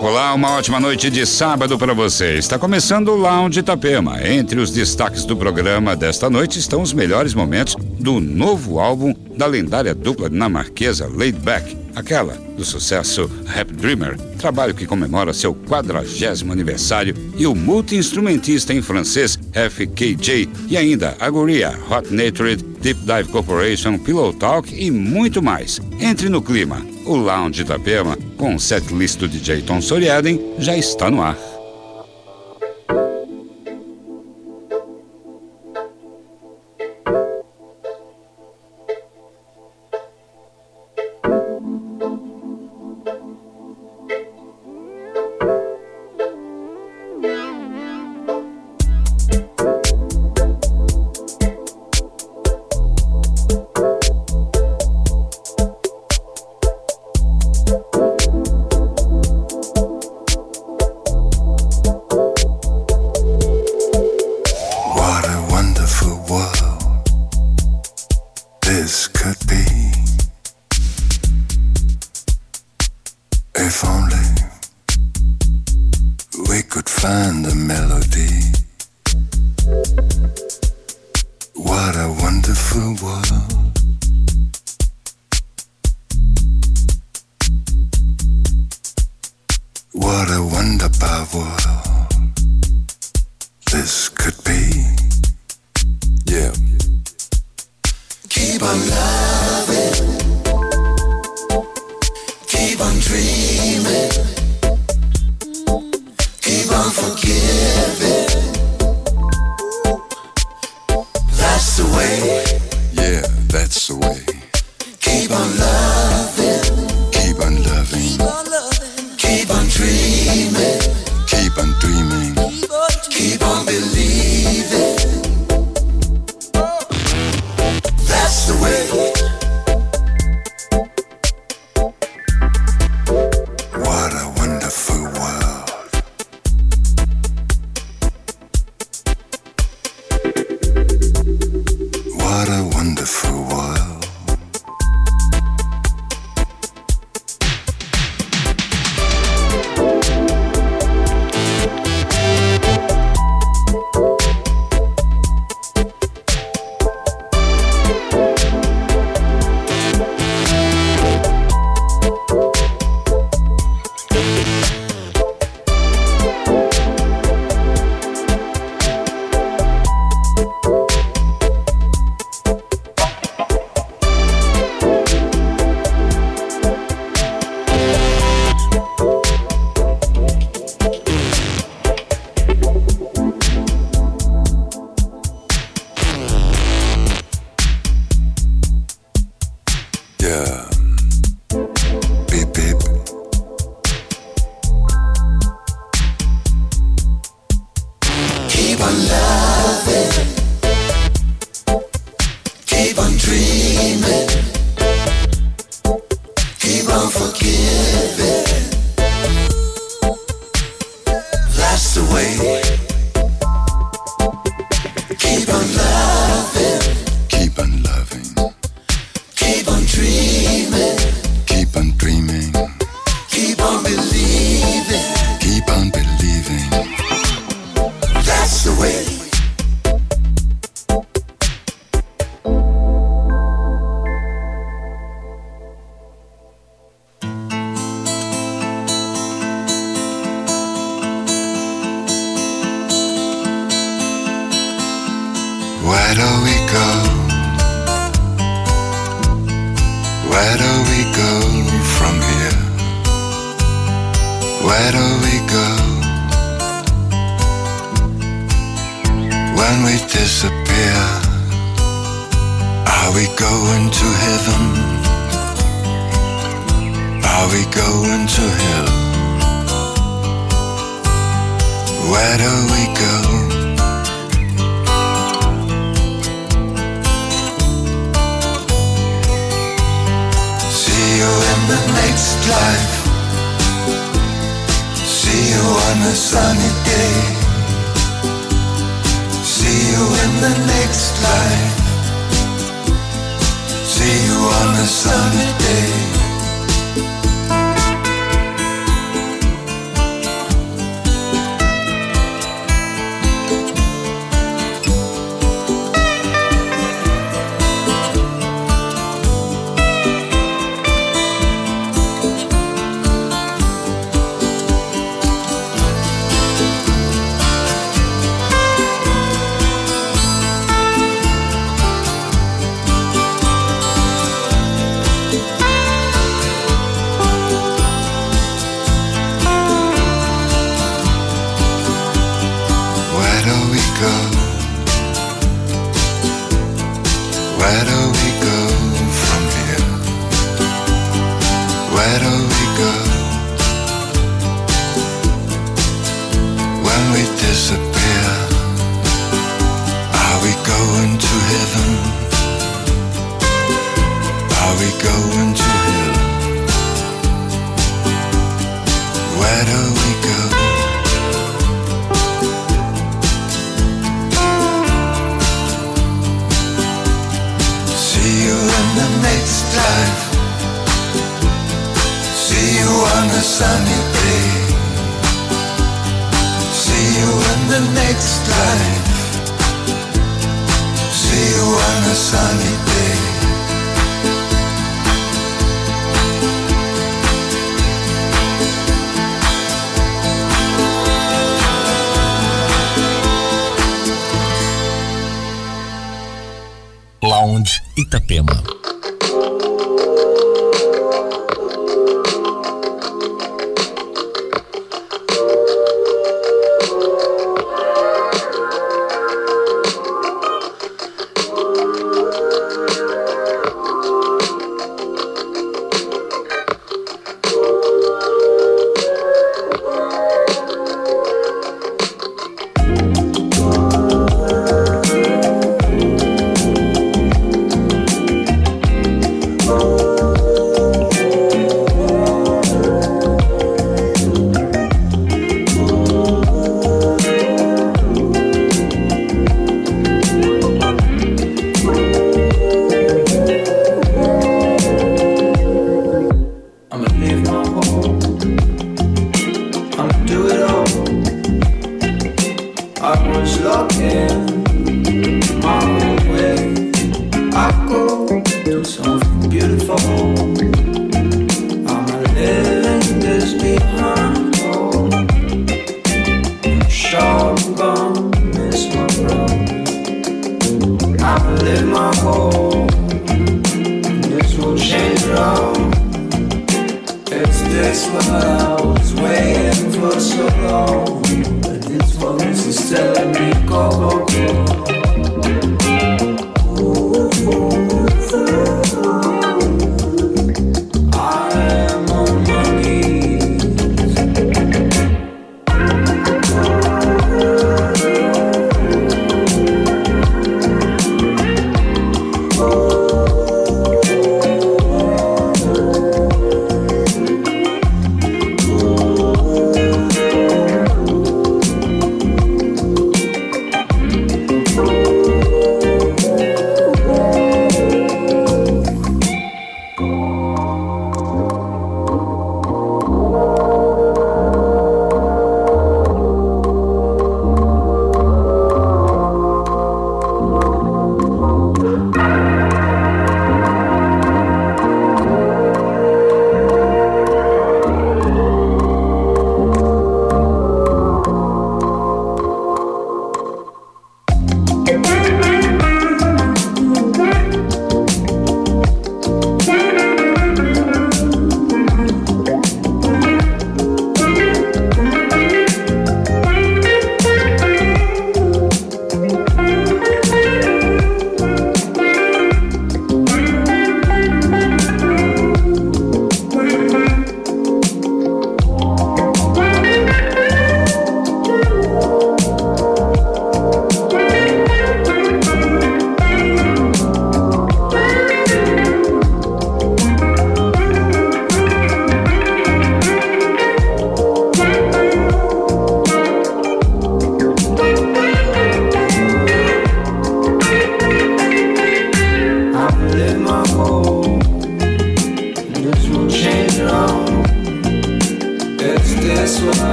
Olá, uma ótima noite de sábado para você. Está começando o Lounge Itapema. Entre os destaques do programa desta noite estão os melhores momentos do novo álbum da lendária dupla dinamarquesa Laid Back, aquela do sucesso Rap Dreamer, trabalho que comemora seu quadragésimo aniversário, e o multi-instrumentista em francês FKJ, e ainda a guria Hot Natured, Deep Dive Corporation, Pillow Talk e muito mais. Entre no clima. O Lounge Itapema, com o setlist do DJ Tom Soriaden, já está no ar. See the way. Keep on day.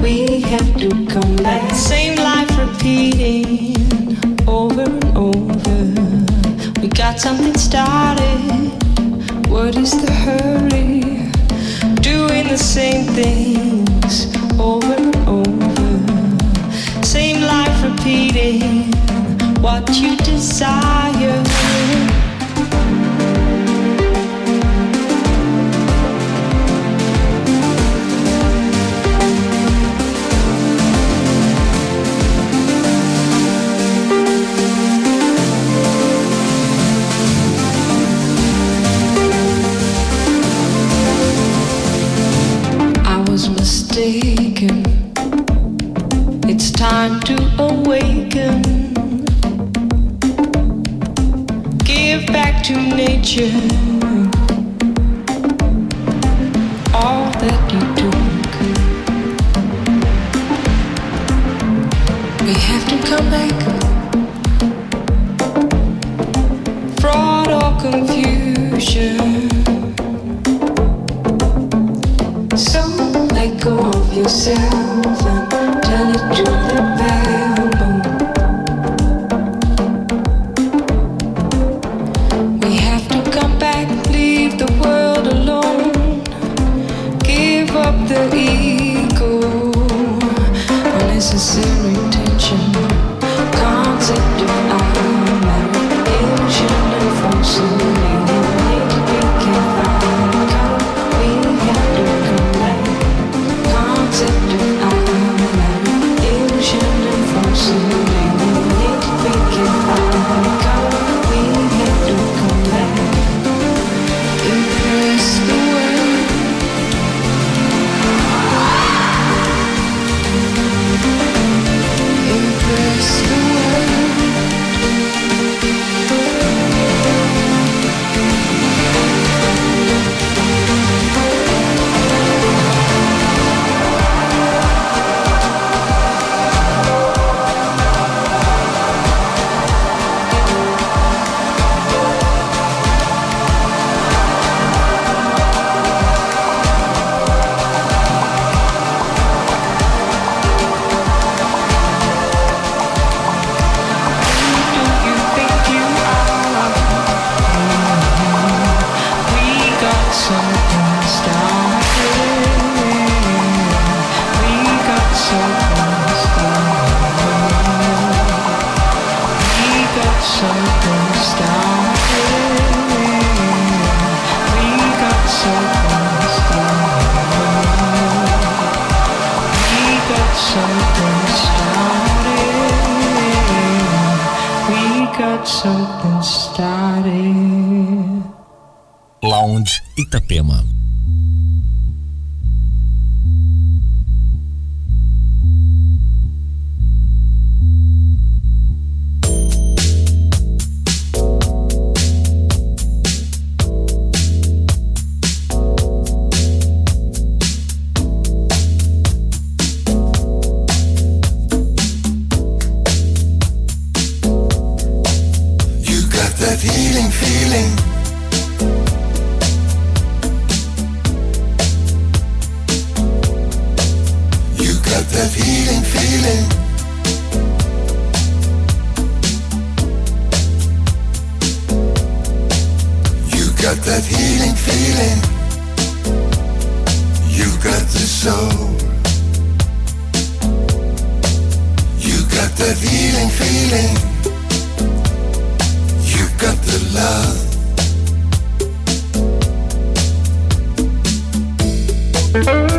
We have to come back. Same life repeating over and over. We got something started. What is the hurry? Doing the same things over and over. Same life repeating what you desire. you that healing feeling. You got the soul. You got that healing feeling. You got the love. Thank you.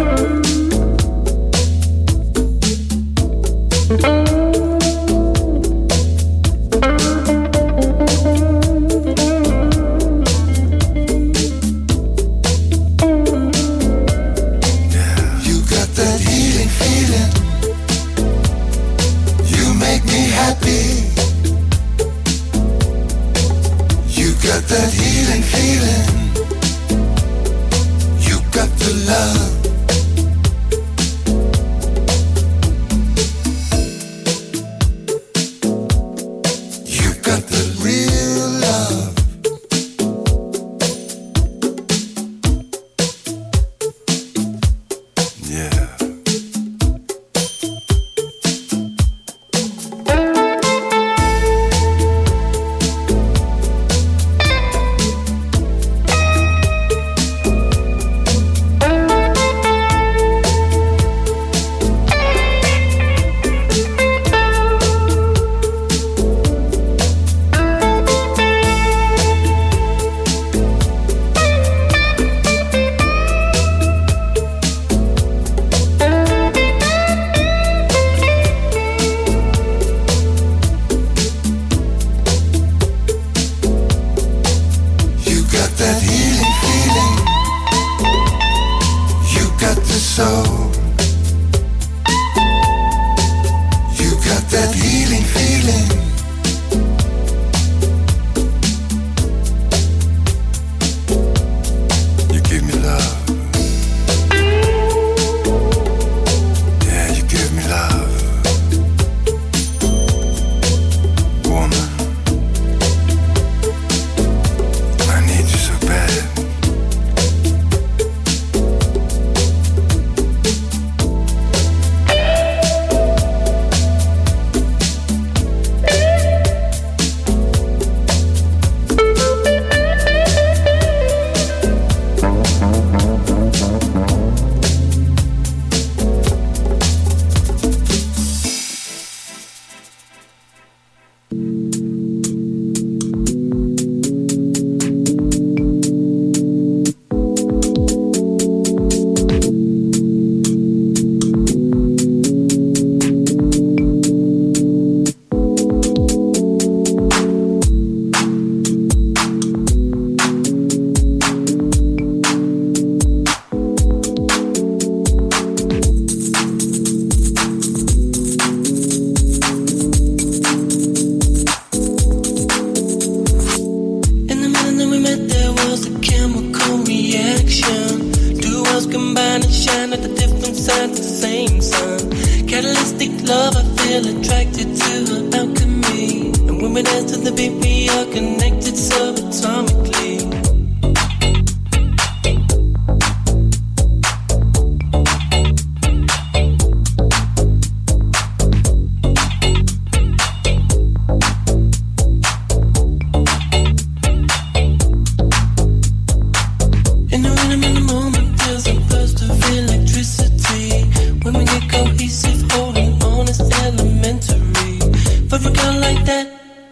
With a girl like that,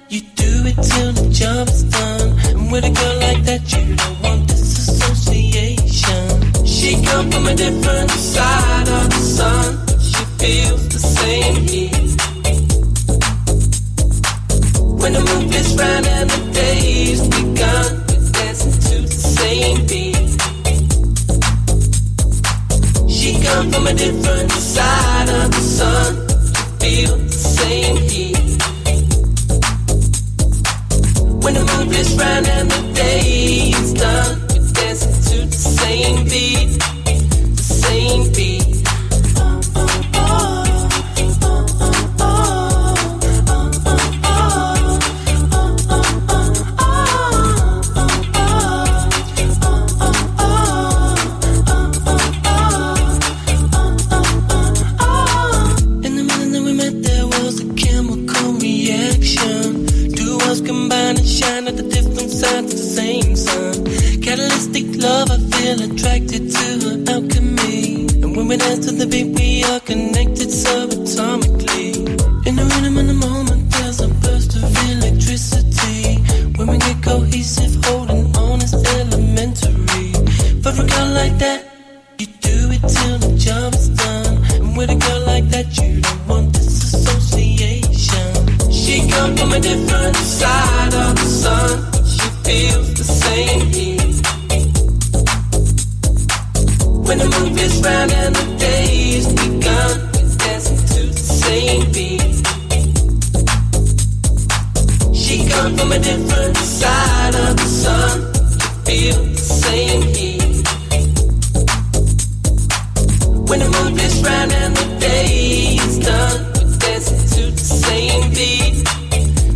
you do it till the job is done. And with a girl like that, you don't want disassociation. She come from a different side of the sun. She feels the same heat. When the moon is round and the day's begun, we're dancing to the same beat. She come from a different side of the sun. feels the same heat. When the mood is round and the day is done, we're dancing to the same beat, the same beat. love, I feel attracted to her alchemy. And when we dance to the beat, we are connected so. When the moon is round and the day is done, we're dancing to the same beat,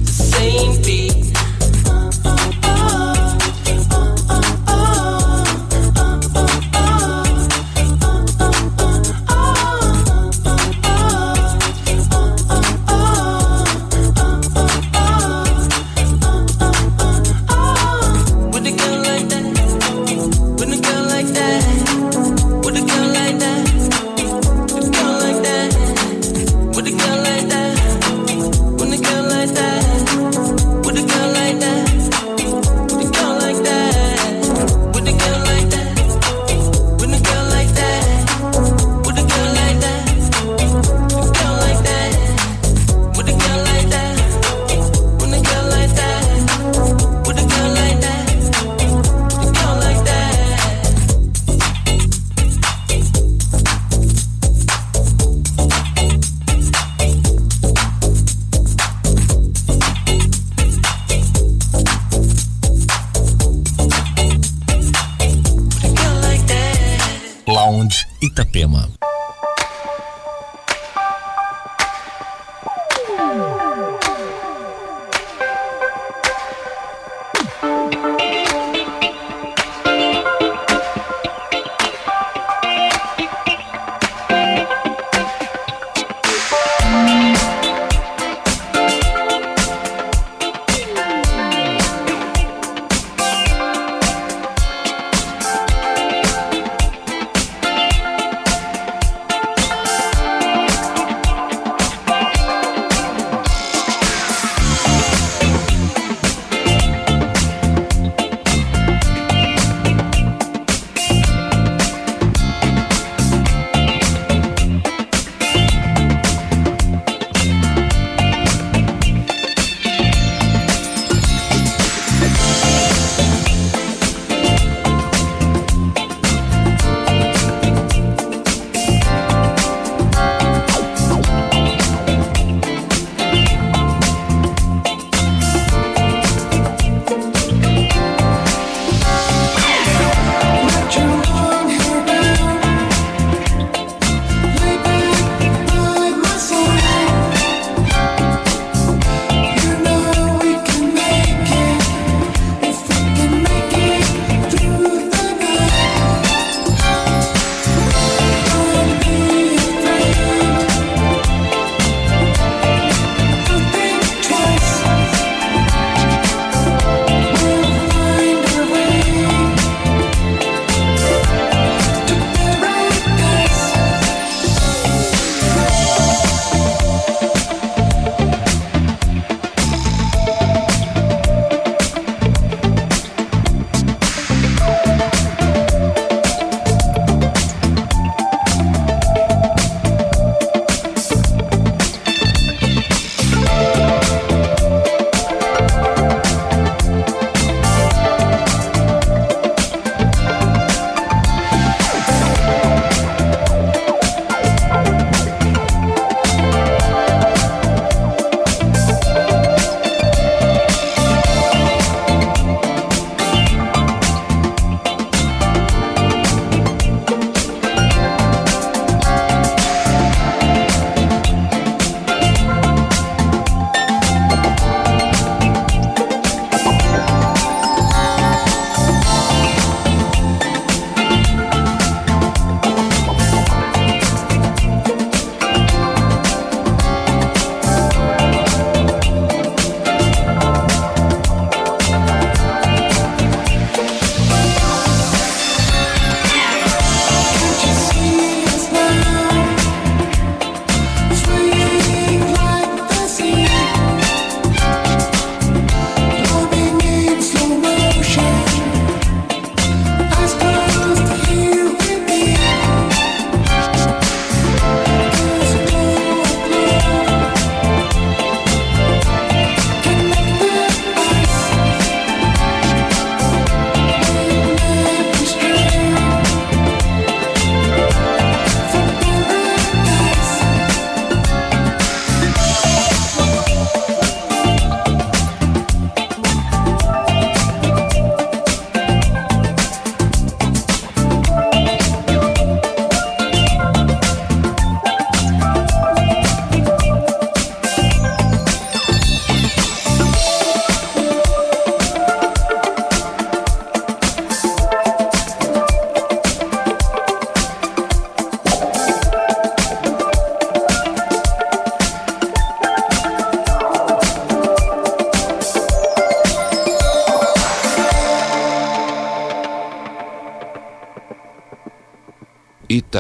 the same beat.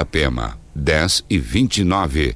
Itapema, 10 e 29.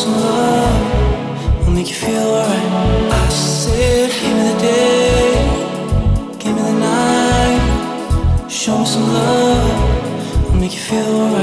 some love will make you feel alright. I said, give me the day, give me the night. Show me some love, will make you feel alright.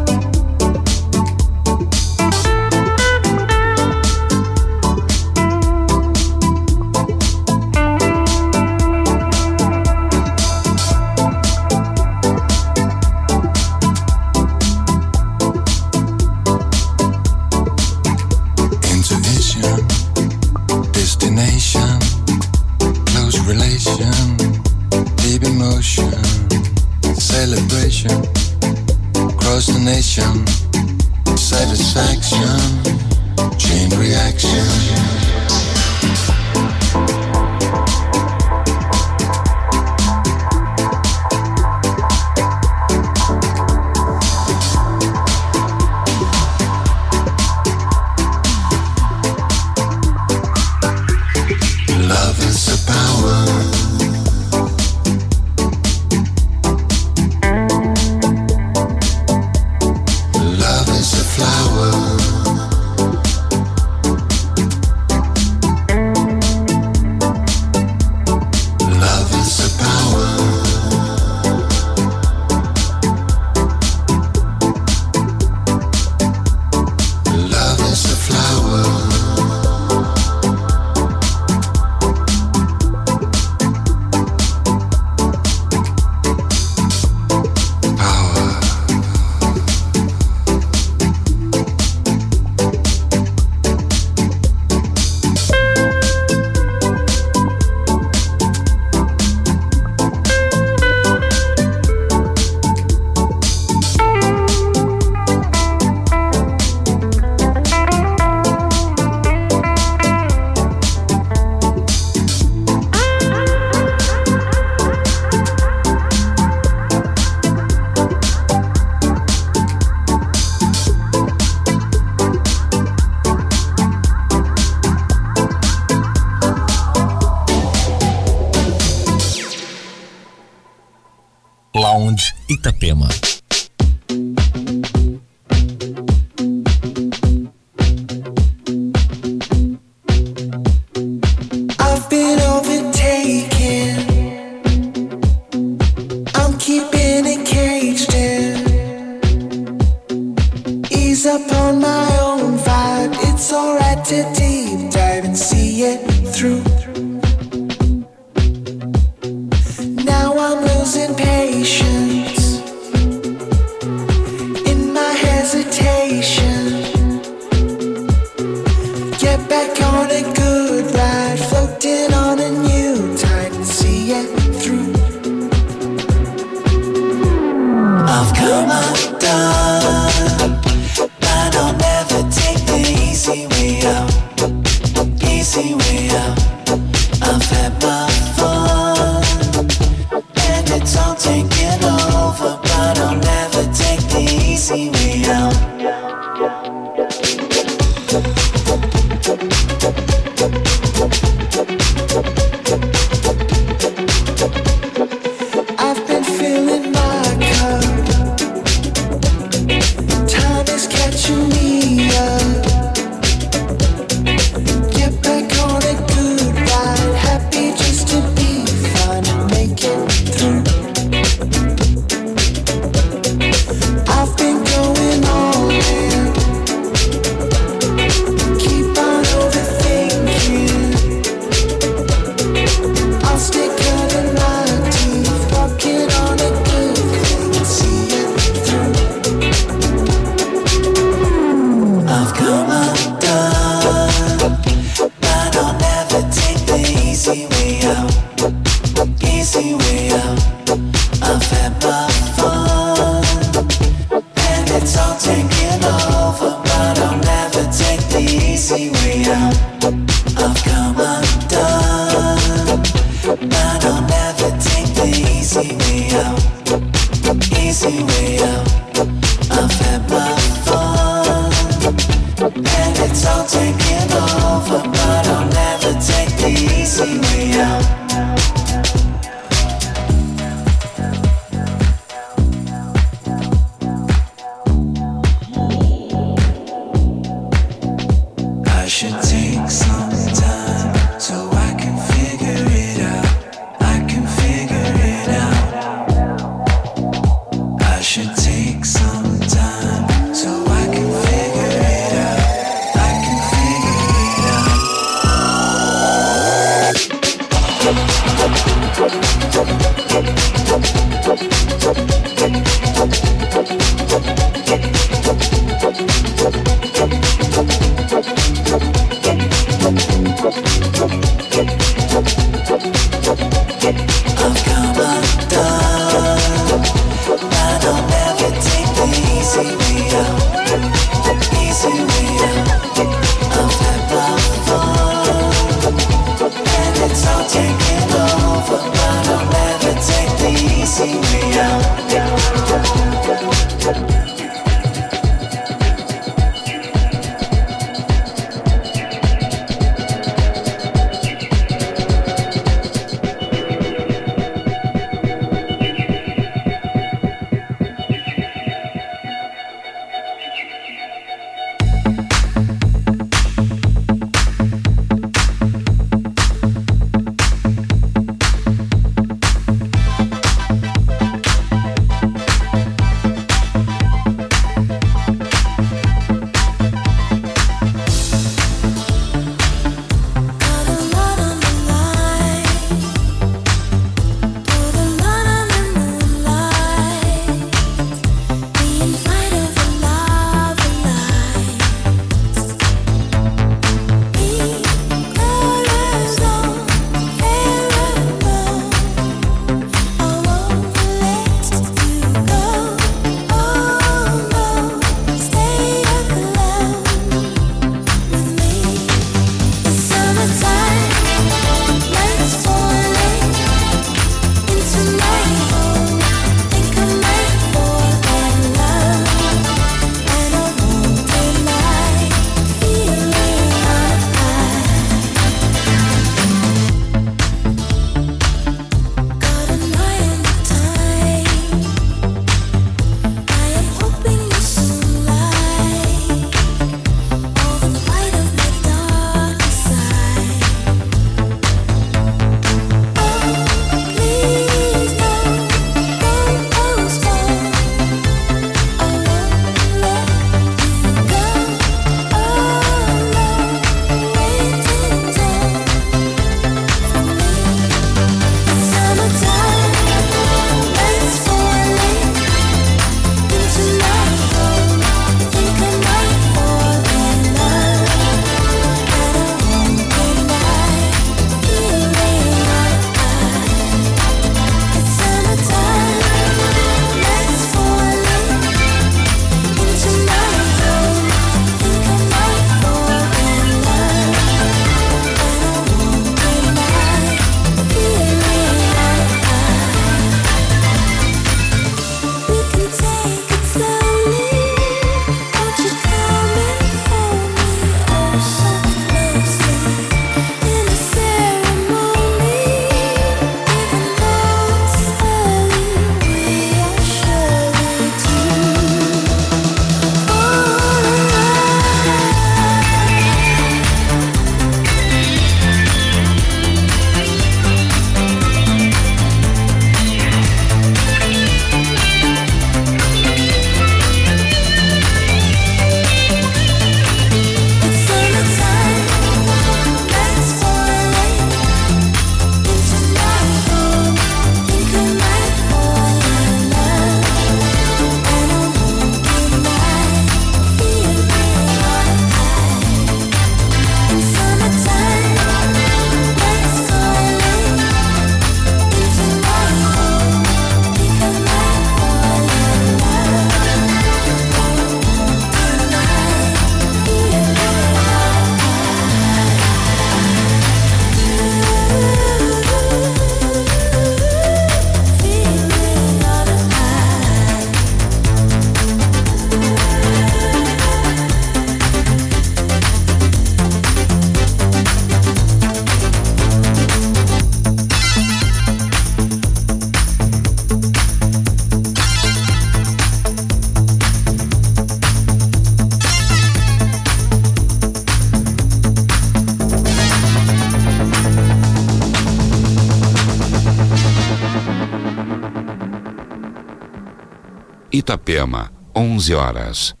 Itapema, 11 horas.